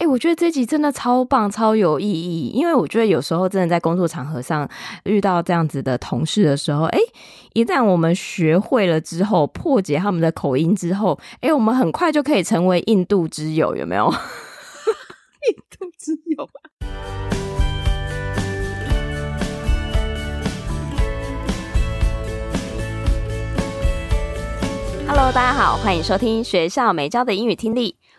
哎、欸，我觉得这集真的超棒、超有意义，因为我觉得有时候真的在工作场合上遇到这样子的同事的时候，哎、欸，一旦我们学会了之后，破解他们的口音之后，哎、欸，我们很快就可以成为印度之友，有没有？印度之友吧。Hello，大家好，欢迎收听学校没教的英语听力。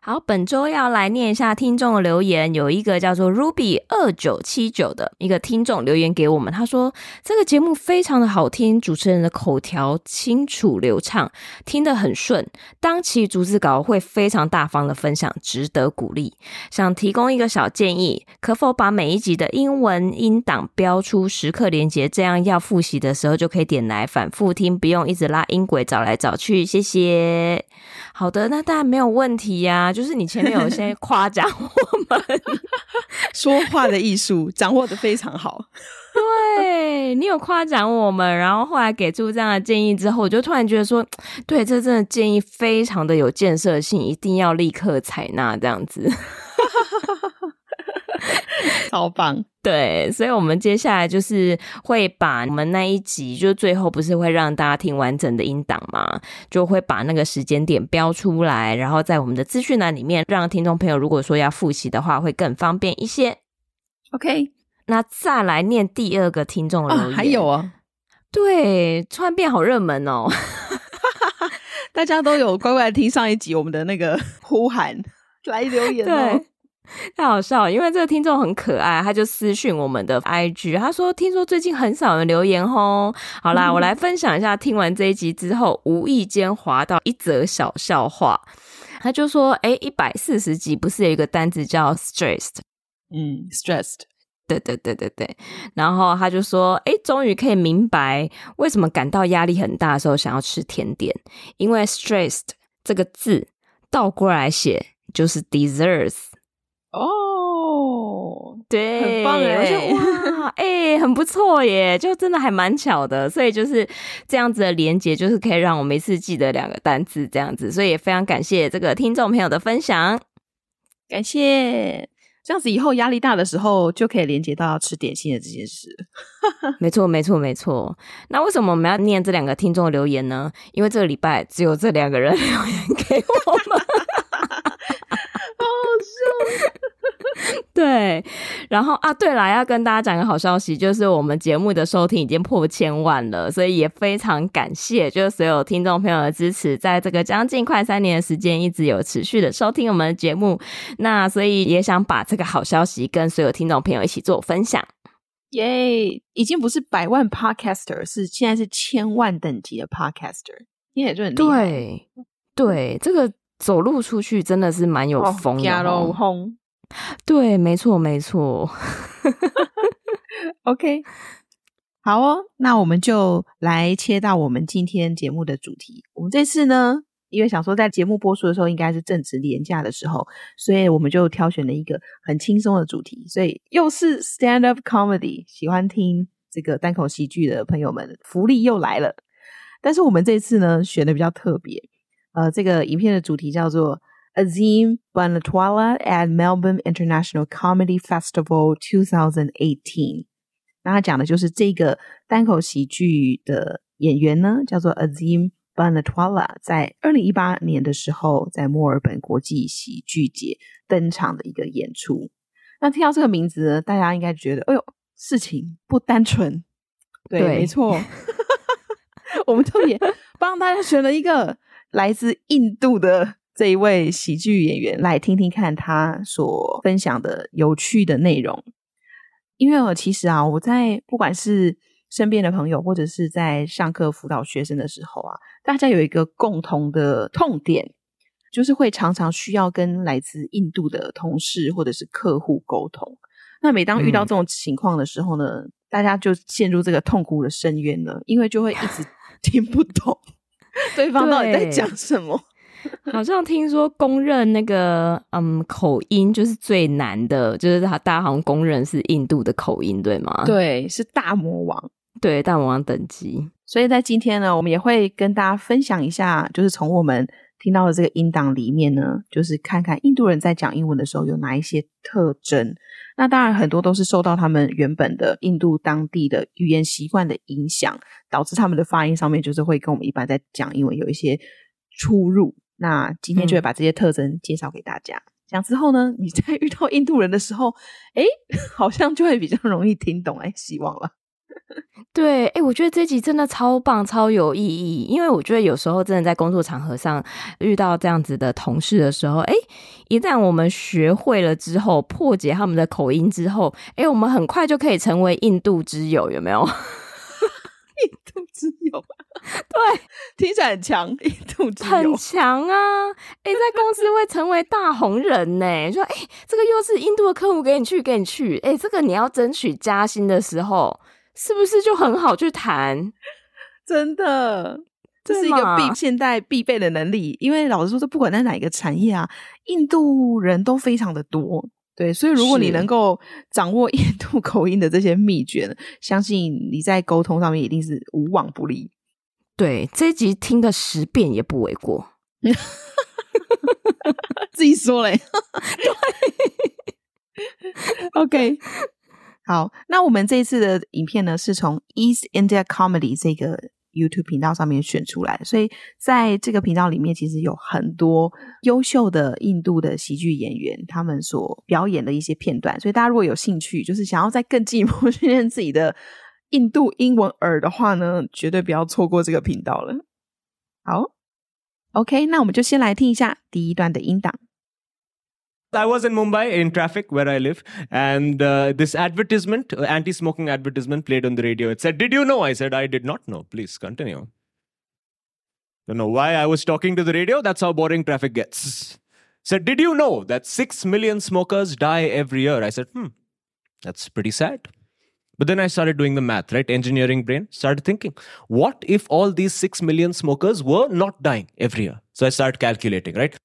好，本周要来念一下听众的留言。有一个叫做 Ruby 二九七九的一个听众留言给我们，他说这个节目非常的好听，主持人的口条清楚流畅，听得很顺。当期逐字稿会非常大方的分享，值得鼓励。想提供一个小建议，可否把每一集的英文音档标出时刻连接，这样要复习的时候就可以点来反复听，不用一直拉音轨找来找去。谢谢。好的，那当然没有问题呀、啊。就是你前面有些夸奖我们说话的艺术掌握的非常好，对，你有夸奖我们，然后后来给出这样的建议之后，我就突然觉得说，对，这真的建议非常的有建设性，一定要立刻采纳这样子。超棒，对，所以，我们接下来就是会把我们那一集，就最后不是会让大家听完整的音档嘛？就会把那个时间点标出来，然后在我们的资讯栏里面，让听众朋友如果说要复习的话，会更方便一些。OK，那再来念第二个听众留言，啊，还有啊，对，突然变好热门哦，大家都有乖乖听上一集我们的那个呼喊来留言哦。太好笑了，因为这个听众很可爱，他就私讯我们的 IG，他说听说最近很少人留言哦。好啦，嗯、我来分享一下，听完这一集之后，无意间滑到一则小笑话，他就说：哎，一百四十集不是有一个单字叫 stressed？嗯，stressed，对对对对对。然后他就说：哎，终于可以明白为什么感到压力很大的时候想要吃甜点，因为 stressed 这个字倒过来写就是 desserts。哦，对，很棒哎！我觉得哇，哎、欸，很不错耶，就真的还蛮巧的，所以就是这样子的连接，就是可以让我每次记得两个单词这样子，所以也非常感谢这个听众朋友的分享，感谢，这样子以后压力大的时候就可以连接到吃点心的这件事。没错，没错，没错。那为什么我们要念这两个听众留言呢？因为这个礼拜只有这两个人留言给我们。对，然后啊，对了，要跟大家讲个好消息，就是我们节目的收听已经破千万了，所以也非常感谢，就是所有听众朋友的支持，在这个将近快三年的时间，一直有持续的收听我们的节目。那所以也想把这个好消息跟所有听众朋友一起做分享。耶，已经不是百万 Podcaster，是现在是千万等级的 Podcaster，你也就很。对，对，这个。走路出去真的是蛮有风的，哦，对，没错，没错。OK，好哦，那我们就来切到我们今天节目的主题。我们这次呢，因为想说在节目播出的时候应该是正值连假的时候，所以我们就挑选了一个很轻松的主题，所以又是 stand up comedy，喜欢听这个单口喜剧的朋友们，福利又来了。但是我们这次呢，选的比较特别。呃，这个影片的主题叫做 Azim Banatwala at Melbourne International Comedy Festival 2018。那他讲的就是这个单口喜剧的演员呢，叫做 Azim Banatwala，在二零一八年的时候，在墨尔本国际喜剧节登场的一个演出。那听到这个名字呢，大家应该觉得，哎呦，事情不单纯。对，对没错，我们特别帮大家选了一个。来自印度的这一位喜剧演员，来听听看他所分享的有趣的内容。因为我其实啊，我在不管是身边的朋友，或者是在上课辅导学生的时候啊，大家有一个共同的痛点，就是会常常需要跟来自印度的同事或者是客户沟通。那每当遇到这种情况的时候呢，嗯、大家就陷入这个痛苦的深渊了，因为就会一直 听不懂 对方到底在讲什么。好像听说公认那个嗯口音就是最难的，就是他大家好像公认是印度的口音，对吗？对，是大魔王，对，大魔王等级。所以在今天呢，我们也会跟大家分享一下，就是从我们听到的这个音档里面呢，就是看看印度人在讲英文的时候有哪一些特征。那当然，很多都是受到他们原本的印度当地的语言习惯的影响，导致他们的发音上面就是会跟我们一般在讲英文有一些出入。那今天就会把这些特征介绍给大家。讲、嗯、之后呢，你在遇到印度人的时候，哎，好像就会比较容易听懂。哎，希望了。对，哎，我觉得这集真的超棒、超有意义，因为我觉得有时候真的在工作场合上遇到这样子的同事的时候，哎，一旦我们学会了之后，破解他们的口音之后，哎，我们很快就可以成为印度之友，有没有？印度之友，对，听起来很强，印度之友很强啊！哎，在公司会成为大红人呢。说，哎，这个又是印度的客户，给你去，给你去。哎，这个你要争取加薪的时候。是不是就很好去谈？真的，这是一个必现代必备的能力。因为老实说，这不管在哪一个产业啊，印度人都非常的多。对，所以如果你能够掌握 印度口音的这些秘诀，相信你在沟通上面一定是无往不利。对，这一集听个十遍也不为过。自己说嘞。对，OK。好，那我们这一次的影片呢，是从 East India Comedy 这个 YouTube 频道上面选出来，所以在这个频道里面，其实有很多优秀的印度的喜剧演员，他们所表演的一些片段。所以大家如果有兴趣，就是想要再更进一步 训练自己的印度英文耳的话呢，绝对不要错过这个频道了。好，OK，那我们就先来听一下第一段的音档。I was in Mumbai in traffic where I live, and uh, this advertisement, uh, anti smoking advertisement, played on the radio. It said, Did you know? I said, I did not know. Please continue. Don't know why I was talking to the radio. That's how boring traffic gets. Said, Did you know that 6 million smokers die every year? I said, Hmm, that's pretty sad. But then I started doing the math, right? Engineering brain. Started thinking, what if all these 6 million smokers were not dying every year? So I started calculating, right?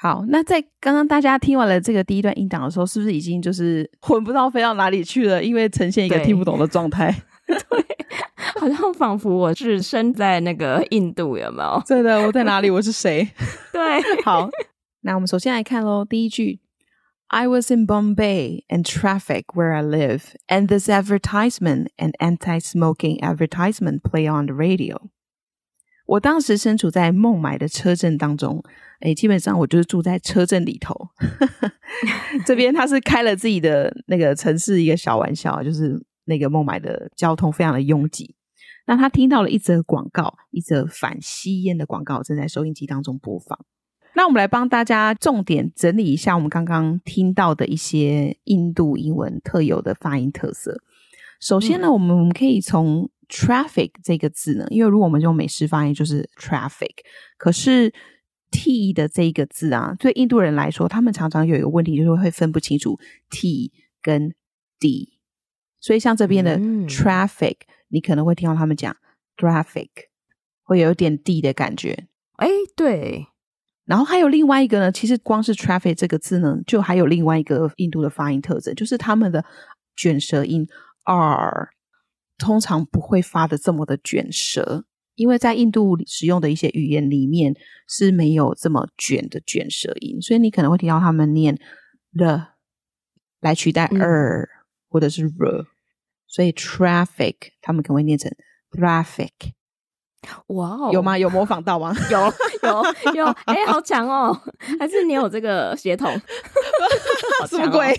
好，那在刚刚大家听完了这个第一段音档的时候，是不是已经就是魂不知道飞到哪里去了？因为呈现一个听不懂的状态，对，好像仿佛我是身在那个印度，有没有？对的，我在哪里？我是谁？对，好，那我们首先来看喽，第一句：I was in Bombay and traffic where I live, and this advertisement, an anti-smoking advertisement, play on the radio. 我当时身处在孟买的车震当中，诶，基本上我就是住在车震里头。这边他是开了自己的那个城市一个小玩笑，就是那个孟买的交通非常的拥挤。那他听到了一则广告，一则反吸烟的广告正在收音机当中播放。那我们来帮大家重点整理一下我们刚刚听到的一些印度英文特有的发音特色。首先呢，我们我们可以从 traffic 这个字呢，因为如果我们用美式发音就是 traffic，可是 t 的这一个字啊，对印度人来说，他们常常有一个问题，就是会分不清楚 t 跟 d，所以像这边的 traffic，、嗯、你可能会听到他们讲 traffic，会有一点 d 的感觉。哎，对。然后还有另外一个呢，其实光是 traffic 这个字呢，就还有另外一个印度的发音特征，就是他们的卷舌音 r。通常不会发的这么的卷舌，因为在印度使用的一些语言里面是没有这么卷的卷舌音，所以你可能会听到他们念 the 来取代 er、嗯、或者是 r，所以 traffic 他们可能会念成 traffic。哇哦，有吗？有模仿到吗？有有有，哎、欸，好强哦！还是你有这个血统？什么鬼？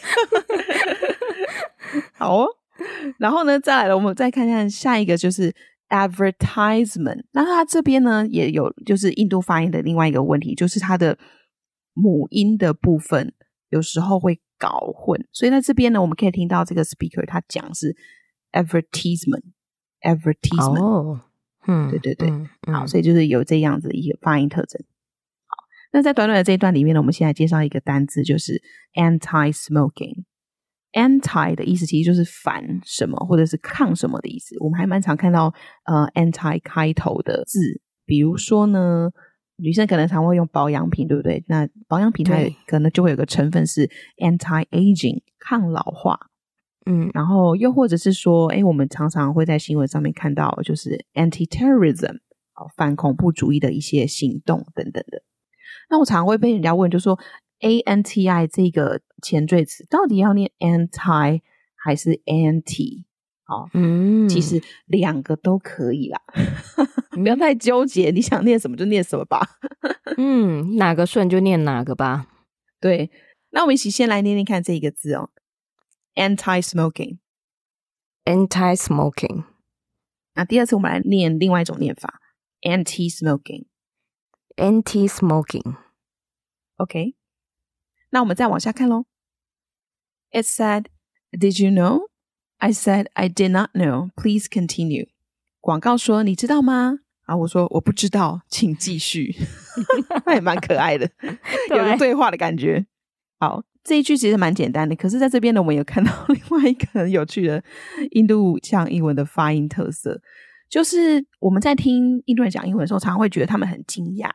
好哦。然后呢，再来了，我们再看看下一个，就是 advertisement。那它这边呢也有就是印度发音的另外一个问题，就是它的母音的部分有时候会搞混。所以在这边呢，我们可以听到这个 speaker 他讲是 advertisement，advertisement。哦，嗯，对对对，嗯嗯、好，所以就是有这样子一个发音特征。好，那在短短的这一段里面呢，我们现在介绍一个单字，就是 anti-smoking。Anti 的意思其实就是反什么或者是抗什么的意思。我们还蛮常看到呃 anti 开头的字，比如说呢，女生可能常会用保养品，对不对？那保养品它可能就会有个成分是 anti aging 抗老化，嗯，然后又或者是说，哎，我们常常会在新闻上面看到就是 anti terrorism 反恐怖主义的一些行动等等的。那我常常会被人家问，就说。A N T I 这个前缀词到底要念 anti 还是 anti？哦，嗯，其实两个都可以啦，你不要太纠结，你想念什么就念什么吧。嗯，哪个顺就念哪个吧。对，那我们一起先来念念看这一个字哦，anti-smoking，anti-smoking。Smoking 那第二次我们来念另外一种念法，anti-smoking，anti-smoking。OK。那我们再往下看喽。It said, "Did you know?" I said, "I did not know." Please continue. 广告说：“你知道吗？”啊，我说：“我不知道，请继续。” 那也蛮可爱的，有个对话的感觉。好，这一句其实蛮简单的，可是在这边呢，我们有看到另外一个很有趣的印度腔英文的发音特色，就是我们在听印度人讲英文的时候，常常会觉得他们很惊讶。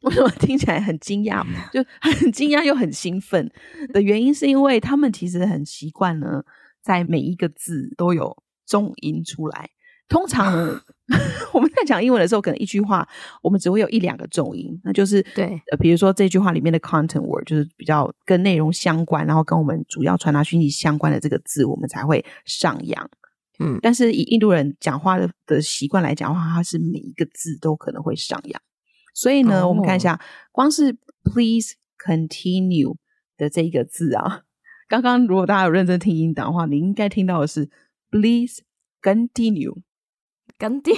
为什么听起来很惊讶？就 很惊讶又很兴奋的原因，是因为他们其实很习惯呢，在每一个字都有重音出来。通常呢，我们在讲英文的时候，可能一句话我们只会有一两个重音，那就是对，呃，比如说这句话里面的 content word 就是比较跟内容相关，然后跟我们主要传达讯息相关的这个字，我们才会上扬。嗯，但是以印度人讲话的的习惯来讲的话，它是每一个字都可能会上扬。所以呢，oh. 我们看一下，光是 please continue 的这一个字啊，刚刚如果大家有认真听音档的话，你应该听到的是 please continue，continue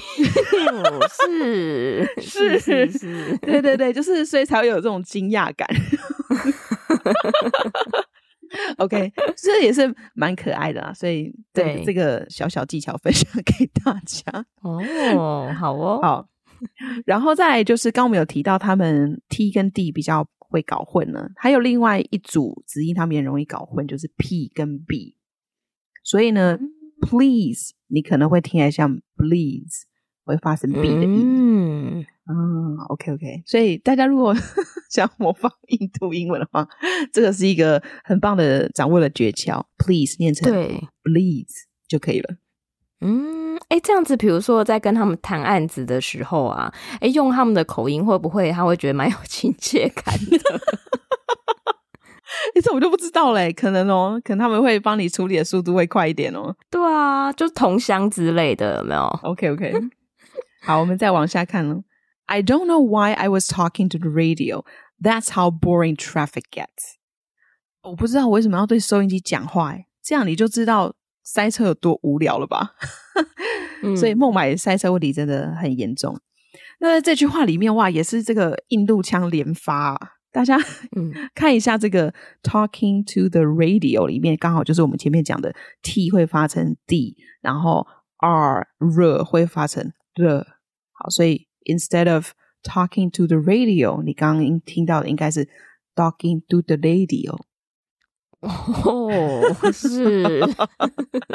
是是是是，对对对，就是所以才会有这种惊讶感。OK，这也是蛮可爱的啊，所以对这个小小技巧分享给大家。哦，oh, 好哦，好。然后再就是，刚刚我们有提到他们 T 跟 D 比较会搞混呢，还有另外一组子音，他们也容易搞混，就是 P 跟 B。所以呢，please 你可能会听起来像 bleeds，会发生 B 的音。嗯，嗯，OK OK。所以大家如果 想模仿印度英文的话，这个是一个很棒的掌握的诀窍。Please 念成 please 就可以了。嗯，哎，这样子，比如说在跟他们谈案子的时候啊，哎，用他们的口音会不会他会觉得蛮有亲切感的？哎，这我就不知道嘞，可能哦，可能他们会帮你处理的速度会快一点哦。对啊，就同乡之类的，有没有？OK OK，好，我们再往下看喽。I don't know why I was talking to the radio. That's how boring traffic gets. 我不知道我为什么要对收音机讲话，哎，这样你就知道。塞车有多无聊了吧？所以孟买塞车问题真的很严重。嗯、那这句话里面哇，也是这个印度腔连发、啊。大家嗯 看一下这个 talking to the radio 里面，刚好就是我们前面讲的 t 会发成 d，然后 r r 会发成 r。好，所以 instead of talking to the radio，你刚刚听到的应该是 talking to the radio。哦，是，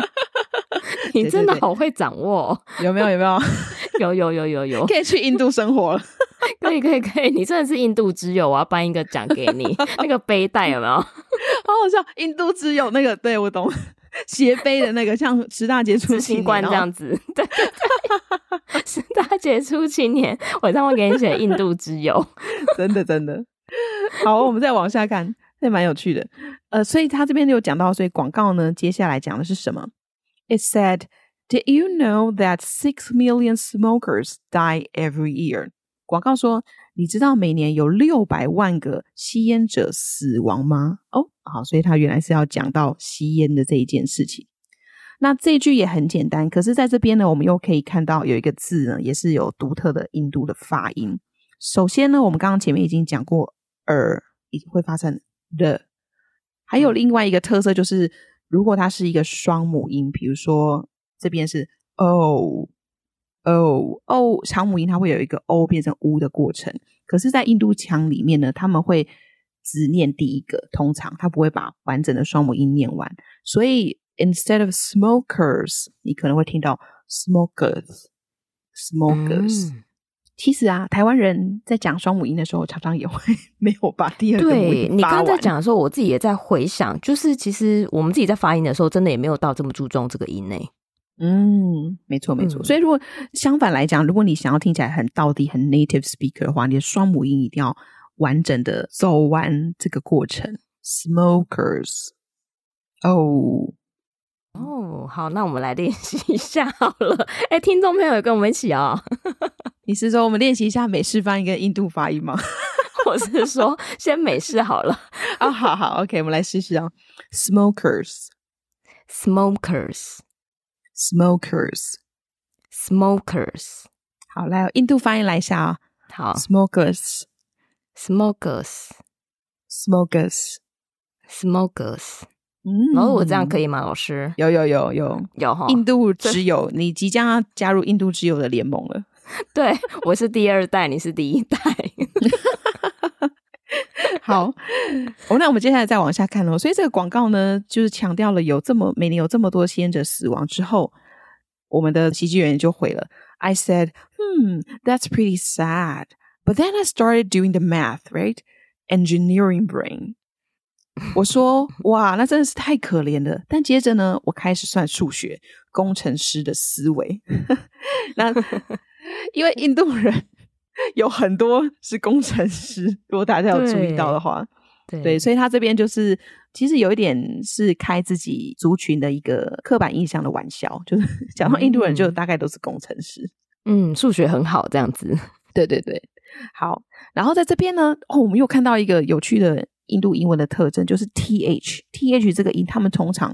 你真的好会掌握，有没有？有没有？有有有有有，可以去印度生活了，可以可以可以，你真的是印度之友，我要颁一个奖给你，那个背带有没有？好好笑，印度之友那个，对我懂，斜背的那个，像十大杰出青年这样子，对，十大杰出青年，我这样会给你写印度之友，真的真的，好，我们再往下看。这蛮有趣的，呃，所以他这边就有讲到，所以广告呢，接下来讲的是什么？It said, "Did you know that six million smokers die every year?" 广告说，你知道每年有六百万个吸烟者死亡吗？哦，好，所以他原来是要讲到吸烟的这一件事情。那这句也很简单，可是在这边呢，我们又可以看到有一个字呢，也是有独特的印度的发音。首先呢，我们刚刚前面已经讲过，耳已经会发成的，还有另外一个特色就是，如果它是一个双母音，比如说这边是 o o o 长母音，它会有一个 o 变成 u 的过程。可是，在印度腔里面呢，他们会只念第一个，通常他不会把完整的双母音念完。所以，instead of smokers，你可能会听到 smokers，smokers。嗯其实啊，台湾人在讲双母音的时候，常常也会 没有把第二个母。对，你刚刚在讲的时候，我自己也在回想，就是其实我们自己在发音的时候，真的也没有到这么注重这个音呢。嗯，没错没错。嗯、所以如果相反来讲，如果你想要听起来很到底、很 native speaker 的话，你的双母音一定要完整的走完这个过程。Smokers，哦。哦，好，那我们来练习一下好了。哎，听众朋友也跟我们一起哦。你是说我们练习一下美式发音跟印度发音吗？我是说先美式好了。啊、哦，好好，OK，我们来试试啊。Smokers，smokers，smokers。好，来印度发音来一下啊。好，smokers，smokers，smokers，smokers。嗯，然后我这样可以吗，老师？有有有有有哈！印度之友，你即将要加入印度之友的联盟了。对，我是第二代，你是第一代。好，哦，那我们接下来再往下看喽。所以这个广告呢，就是强调了有这么每年有这么多吸烟者死亡之后，我们的喜剧演员就回了。I said, "Hmm, that's pretty sad." But then I started doing the math, right? Engineering brain. 我说哇，那真的是太可怜了。但接着呢，我开始算数学，工程师的思维。那因为印度人有很多是工程师，如果大家有注意到的话，对，对，所以他这边就是其实有一点是开自己族群的一个刻板印象的玩笑，就是 讲到印度人就大概都是工程师，嗯，数学很好这样子。对对对，好。然后在这边呢，哦，我们又看到一个有趣的。印度英文的特征就是 th，th 这个音，他们通常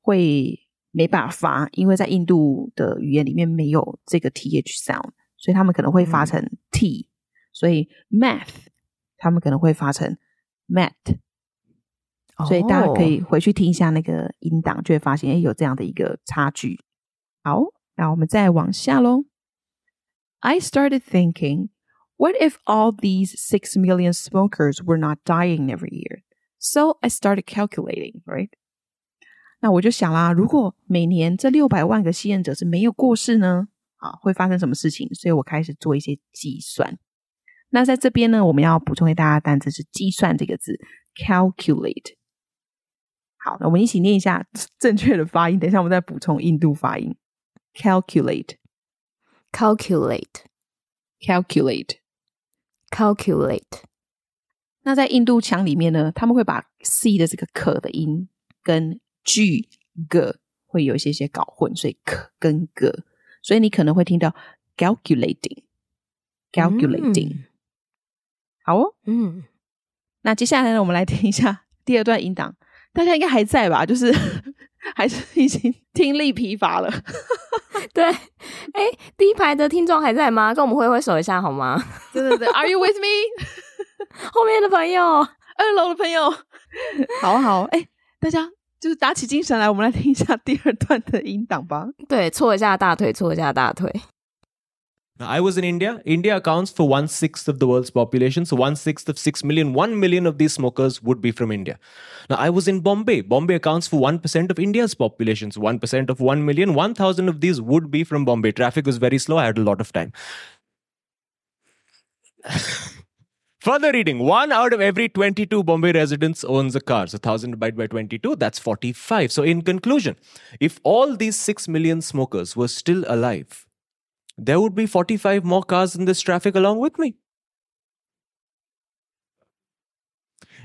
会没办法发，因为在印度的语言里面没有这个 th sound，所以他们可能会发成 t，、嗯、所以 math 他们可能会发成 mat，、哦、所以大家可以回去听一下那个音档，就会发现哎有这样的一个差距。好，那我们再往下喽。I started thinking. What if all these six million smokers were not dying every year? So I started calculating, right? 那我就想啦，如果每年这六百万个吸烟者是没有过世呢？啊，会发生什么事情？所以我开始做一些计算。那在这边呢，我们要补充给大家的单词是“计算”这个字，calculate。好，那我们一起念一下正确的发音。等一下，我们再补充印度发音：calculate，calculate，calculate。 Calculate。那在印度腔里面呢，他们会把 c 的这个可的音跟 g g 会有一些些搞混，所以可跟 g，所以你可能会听到 calculating，calculating。嗯、好哦，嗯。那接下来呢，我们来听一下第二段音档，大家应该还在吧？就是 还是已经听力疲乏了。对，哎，第一排的听众还在吗？跟我们挥挥手一下好吗？对对对，Are you with me？后面的朋友，二楼的朋友，好好，哎，大家就是打起精神来，我们来听一下第二段的音档吧。对，搓一下大腿，搓一下大腿。I was in India. India accounts for one sixth of the world's population. So one sixth of six million, one million of these smokers would be from India. Now I was in Bombay. Bombay accounts for 1% of India's population. So 1% of 1 million, 1,000 of these would be from Bombay. Traffic was very slow. I had a lot of time. Further reading, one out of every 22 Bombay residents owns a car. So 1000 divided by 22, that's 45. So in conclusion, if all these 6 million smokers were still alive, there would be 45 more cars in this traffic along with me.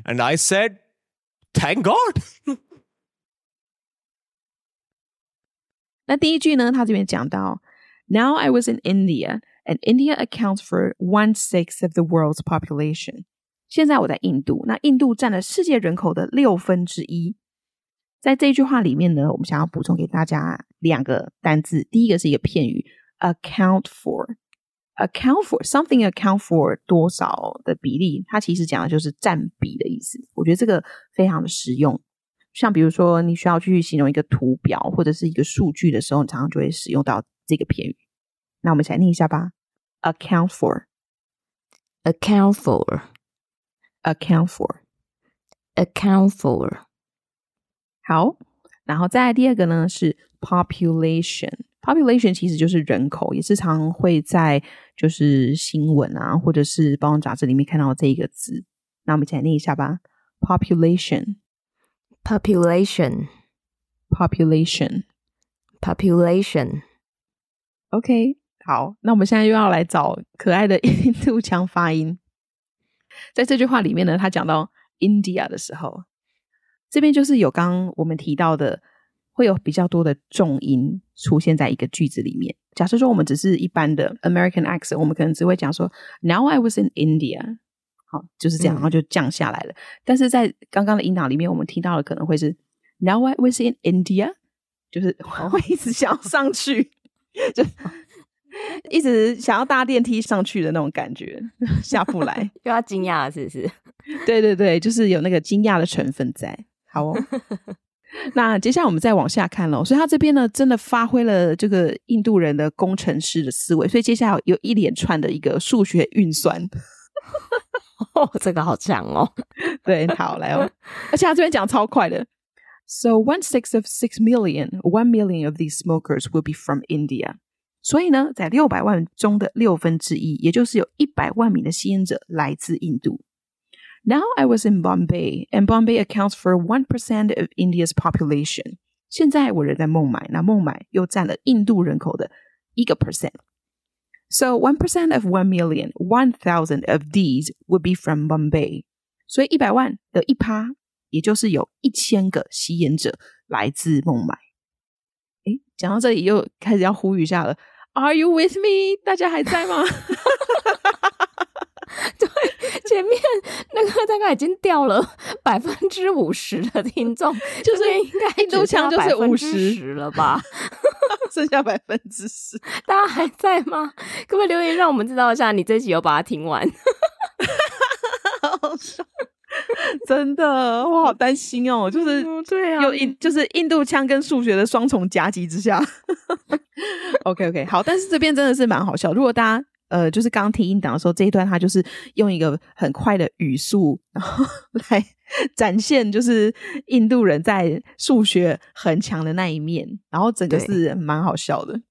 And I said, Thank God. 那第一句呢，他这边讲到，Now I was in India, and India accounts for one sixth of the world's population. 现在我在印度，那印度占了世界人口的六分之一。 在这句话里面呢，我们想要补充给大家两个单字。第一个是一个片语 ，account for，account for something account for 多少的比例，它其实讲的就是占比的意思。我觉得这个非常的实用。像比如说，你需要去形容一个图表或者是一个数据的时候，你常常就会使用到这个片语。那我们一起来念一下吧：account for，account for，account for，account for。for 好，然后再来第二个呢是 population。Population 其实就是人口，也是常会在就是新闻啊或者是报章杂志里面看到这一个字。那我们一起来念一下吧：population。Population, population, population. OK，好，那我们现在又要来找可爱的 印度腔发音。在这句话里面呢，他讲到 India 的时候，这边就是有刚刚我们提到的，会有比较多的重音出现在一个句子里面。假设说我们只是一般的 American accent，我们可能只会讲说 Now I was in India 好。就是这样，然后就降下来了。嗯、但是在刚刚的音档里面，我们听到的可能会是 Now I was in India，就是会一直想要上去，就一直想要搭电梯上去的那种感觉，下不来，又要惊讶了，是不是？对对对，就是有那个惊讶的成分在。好哦，那接下来我们再往下看喽。所以他这边呢，真的发挥了这个印度人的工程师的思维，所以接下来有一连串的一个数学运算。哦，这个好强哦！对，好来哦，而且他这边讲超快的。So one sixth of six million, one million of these smokers will be from India。所以呢，在六百万中的六分之一，也就是有一百万名的吸烟者来自印度。Now I was in Bombay, and Bombay accounts for one percent of India's population。现在我人在孟买，那孟买又占了印度人口的一个 percent。So one percent of one million, one thousand of these would be from Bombay. 所以一百万的一趴，也就是有一千个吸烟者来自孟买。诶，讲到这里又开始要呼吁一下了。Are you with me？大家还在吗？ 对，前面那个大概已经掉了百分之五十的听众，就是应该印度腔就是五十了吧？剩下百分之十，大家还在吗？可不可以留言让我们知道一下，你这集有把它听完？好笑，真的，我好担心哦。就是对啊，有印就是印度腔跟数学的双重夹击之下。OK OK，好，但是这边真的是蛮好笑。如果大家。呃，就是刚听音档的时候，这一段他就是用一个很快的语速，然后 来展现就是印度人在数学很强的那一面，然后整个是蛮好笑的。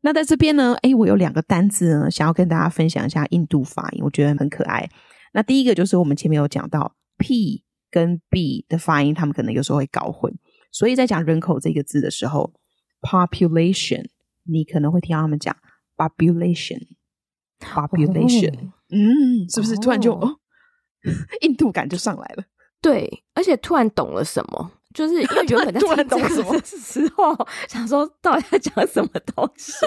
那在这边呢，诶，我有两个单字呢，想要跟大家分享一下印度发音，我觉得很可爱。那第一个就是我们前面有讲到 P 跟 B 的发音，他们可能有时候会搞混，所以在讲人口这个字的时候，population，你可能会听到他们讲 population。population，、哦、嗯，是不是突然就、哦哦、印度感就上来了？对，而且突然懂了什么，就是因为原本在 突然懂了什么时候，想说到底在讲什么东西，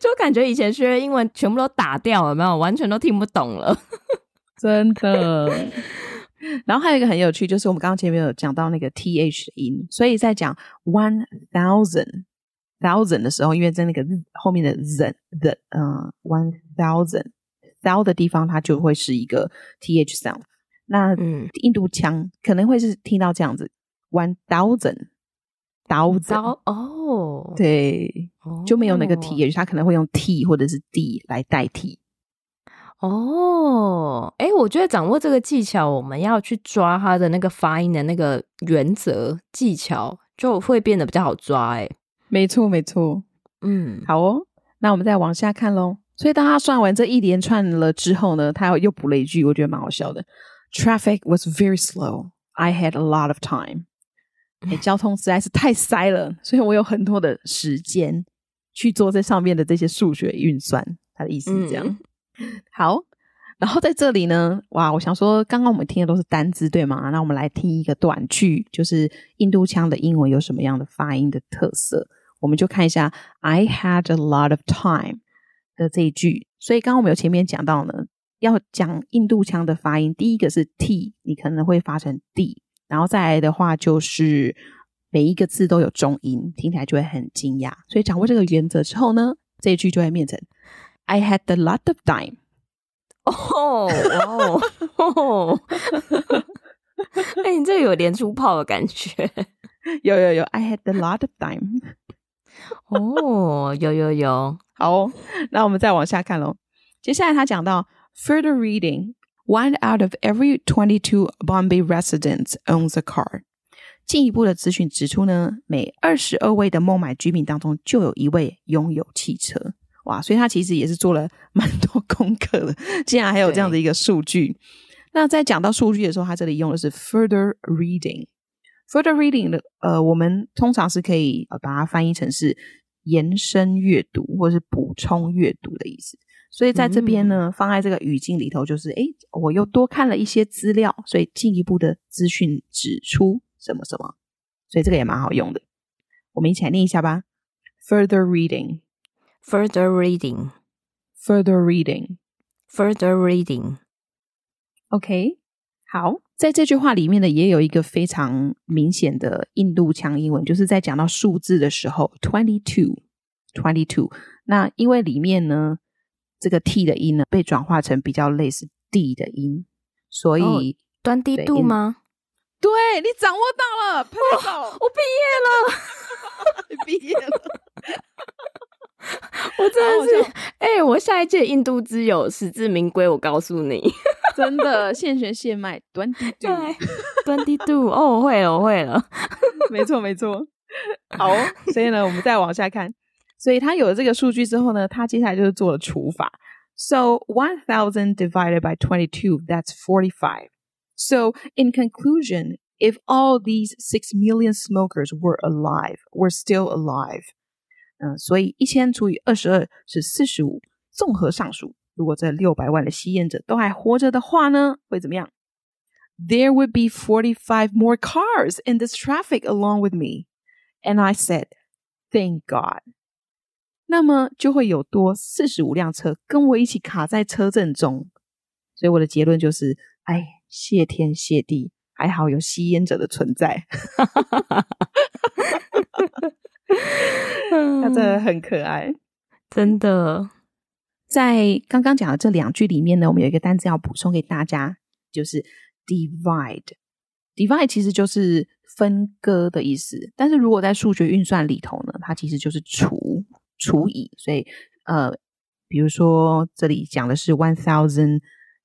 就感觉以前学的英文全部都打掉了，没有完全都听不懂了，真的。然后还有一个很有趣，就是我们刚刚前面有讲到那个 th 的音，所以在讲 one thousand。Thousand 的时候，因为在那个后面的 the the 嗯、uh, one thousand thou 的地方，它就会是一个 th sound。那嗯，印度腔可能会是听到这样子 one thousand thousand 哦，对，就没有那个 th，它可能会用 t 或者是 d 来代替。哦，哎，我觉得掌握这个技巧，我们要去抓它的那个发音的那个原则技巧，就会变得比较好抓。哎。没错，没错，嗯，好哦，那我们再往下看喽。所以当他算完这一连串了之后呢，他又又补了一句，我觉得蛮好笑的。Traffic was very slow. I had a lot of time. 哎，交通实在是太塞了，所以我有很多的时间去做这上面的这些数学运算。他的意思是这样。嗯、好，然后在这里呢，哇，我想说，刚刚我们听的都是单字，对吗？那我们来听一个短句，就是印度腔的英文有什么样的发音的特色。我们就看一下 "I had a lot of time" 的这一句。所以刚刚我们有前面讲到呢，要讲印度腔的发音，第一个是 t，你可能会发成 d，然后再来的话就是每一个字都有重音，听起来就会很惊讶。所以掌握这个原则之后呢，这一句就会变成 I had a lot of time。哦哦哦！哎，你这个有连珠炮的感觉。有有有，I had a lot of time。哦，有有有。好，那我们再往下看喽。接下来他讲到 further reading。One out of every twenty-two Bombay residents owns a car。进一步的资讯指出呢，每二十二位的孟买居民当中就有一位拥有汽车。哇，所以他其实也是做了 蛮多功课的，竟然还有这样的一个数据。那在讲到数据的时候，他这里用的是 further reading。further reading 的，呃，我们通常是可以呃把它翻译成是延伸阅读或是补充阅读的意思。所以在这边呢，放在这个语境里头，就是诶，我又多看了一些资料，所以进一步的资讯指出什么什么，所以这个也蛮好用的。我们一起来念一下吧：Further reading, further reading, further reading, further reading. OK，好，在这句话里面呢，也有一个非常明显的印度腔英文，就是在讲到数字的时候，twenty two, twenty two。那因为里面呢。这个 t 的音呢，被转化成比较类似 d 的音，所以端低度吗？对，你掌握到了，拍手，我毕业了，你毕业了，我真的是，哎、欸，我下一届印度之友实至名归，我告诉你，真的现学现卖，端低度，端低度，哦，我会了，我会了，没错，没错，好，所以呢，我们再往下看。所以他有了这个数据之后呢，他接下来就是做了除法。So one thousand divided by twenty-two, that's forty-five. So in conclusion, if all these six million smokers were alive, were still alive，嗯，所以一千除以二十二是四十五。综合上述，如果这六百万的吸烟者都还活着的话呢，会怎么样？There would be forty-five more cars in this traffic along with me. And I said, thank God. 那么就会有多四十五辆车跟我一起卡在车阵中，所以我的结论就是：哎，谢天谢地，还好有吸烟者的存在。他真的很可爱，真的。在刚刚讲的这两句里面呢，我们有一个单词要补充给大家，就是 divide。divide 其实就是分割的意思，但是如果在数学运算里头呢，它其实就是除。除以，所以呃，比如说这里讲的是 one thousand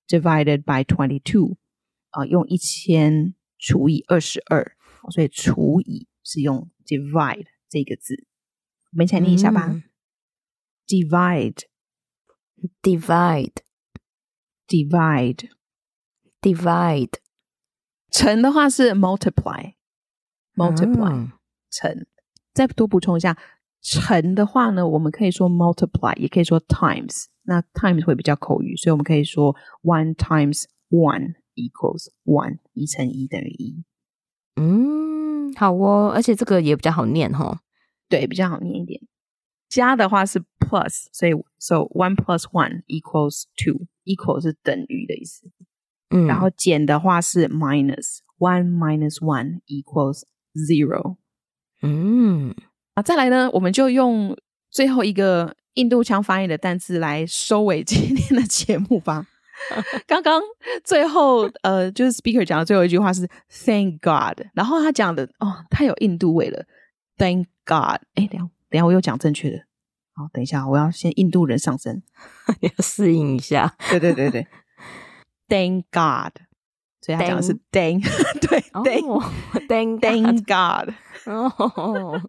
divided by twenty two，啊，用一千除以二十二，所以除以是用 divide 这个字，我们一起来念一下吧。嗯、divide，divide，divide，divide，乘的话是 multiply，multiply，乘、嗯，再多补充一下。乘的话呢，我们可以说 multiply，也可以说 times。那 times 会比较口语，所以我们可以说 one times one equals one，一乘一等于一。嗯，好哦，而且这个也比较好念哈、哦。对，比较好念一点。加的话是 plus，所以 so one plus one equals two，equal 是等于的意思。嗯，然后减的话是 minus，one minus one equals zero。嗯。啊，再来呢，我们就用最后一个印度腔翻译的单词来收尾今天的节目吧。刚刚最后呃，就是 speaker 讲的最后一句话是 Thank God，然后他讲的哦，太有印度味了。Thank God，哎，等下等下我又讲正确的。好，等一下，我要先印度人上身，要适应一下。对对对对，Thank God，所以他讲的是 Thank，对，Thank，Thank Thank God。哦，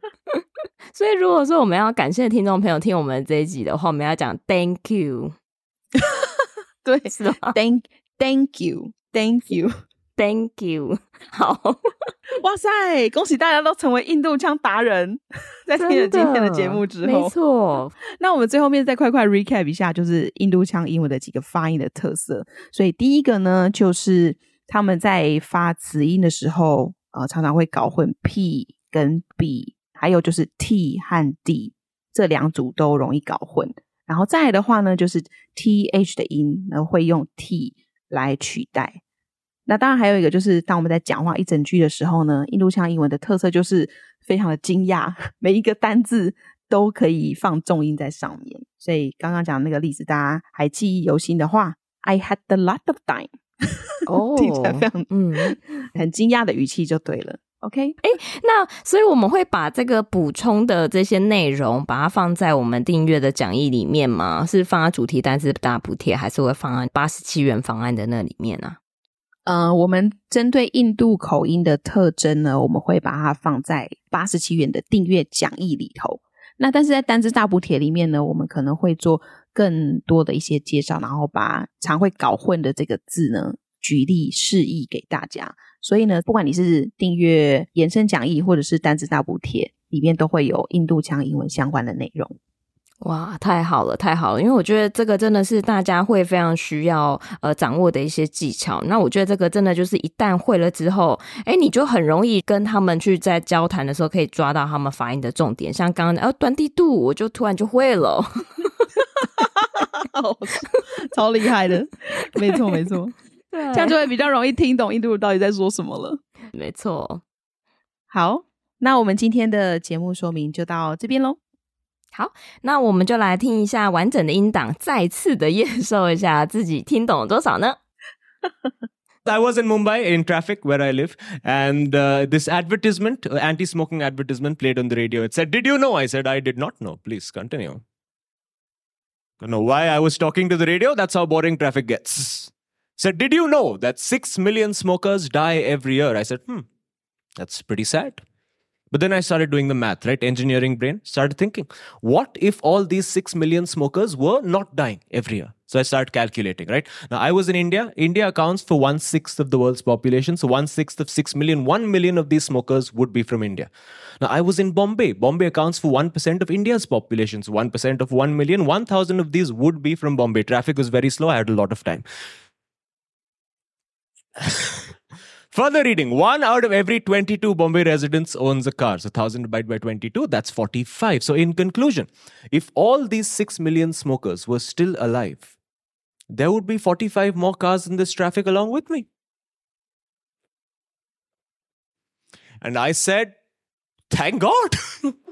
所以如果说我们要感谢听众朋友听我们这一集的话，我们要讲 Thank you，对，是的？Thank Thank you Thank you Thank you，好，哇塞，恭喜大家都成为印度腔达人，在听了今天的节目之后，没错。那我们最后面再快快 recap 一下，就是印度腔英文的几个发音的特色。所以第一个呢，就是他们在发子音的时候，呃，常常会搞混 P。跟 B，还有就是 T 和 D 这两组都容易搞混。然后再来的话呢，就是 TH 的音然后会用 T 来取代。那当然还有一个就是，当我们在讲话一整句的时候呢，印度腔英文的特色就是非常的惊讶，每一个单字都可以放重音在上面。所以刚刚讲的那个例子，大家还记忆犹新的话，I had a lot of time，哦，听起来非常嗯，很惊讶的语气就对了。OK，哎，那所以我们会把这个补充的这些内容，把它放在我们订阅的讲义里面吗？是放在主题单字大补贴，还是会放在八十七元方案的那里面呢、啊？呃，我们针对印度口音的特征呢，我们会把它放在八十七元的订阅讲义里头。那但是在单字大补帖里面呢，我们可能会做更多的一些介绍，然后把常会搞混的这个字呢，举例示意给大家。所以呢，不管你是订阅延伸讲义，或者是单字大补帖，里面都会有印度腔英文相关的内容。哇，太好了，太好了！因为我觉得这个真的是大家会非常需要呃掌握的一些技巧。那我觉得这个真的就是一旦会了之后，哎，你就很容易跟他们去在交谈的时候可以抓到他们发音的重点。像刚刚的呃端地度，我就突然就会了，超厉害的，没错没错。对，这样就会比较容易听懂印度人到底在说什么了。没错。好，那我们今天的节目说明就到这边喽。好，那我们就来听一下完整的音档，再次的验收一下自己听懂了多少呢？I was in Mumbai in traffic where I live, and uh, this advertisement, uh, anti-smoking advertisement, played on the radio. It said, "Did you know?" I said, "I did not know." Please continue. Don't know why I was talking to the radio. That's how boring traffic gets. Said, "Did you know that six million smokers die every year?" I said, "Hmm, that's pretty sad." But then I started doing the math, right? Engineering brain started thinking, what if all these 6 million smokers were not dying every year? So I started calculating, right? Now I was in India. India accounts for one sixth of the world's population. So one sixth of 6 million, 1 million of these smokers would be from India. Now I was in Bombay. Bombay accounts for 1% of India's population. So 1% of 1 million, 1,000 of these would be from Bombay. Traffic was very slow. I had a lot of time. Further reading, one out of every 22 Bombay residents owns a car. So 1000 divided by 22, that's 45. So in conclusion, if all these 6 million smokers were still alive, there would be 45 more cars in this traffic along with me. And I said, thank God.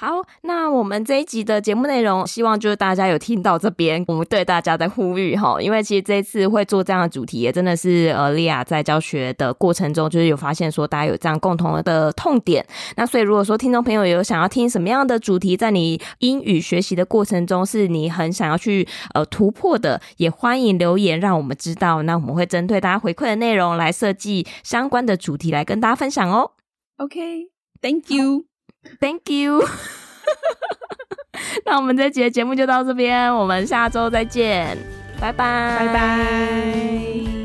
好，那我们这一集的节目内容，希望就是大家有听到这边，我们对大家在呼吁哈，因为其实这一次会做这样的主题，也真的是呃，莉亚在教学的过程中，就是有发现说大家有这样共同的痛点。那所以如果说听众朋友有想要听什么样的主题，在你英语学习的过程中，是你很想要去呃突破的，也欢迎留言让我们知道。那我们会针对大家回馈的内容来设计相关的主题来跟大家分享哦。OK，Thank you。Thank you，那我们这集的节目就到这边，我们下周再见，拜拜，拜拜。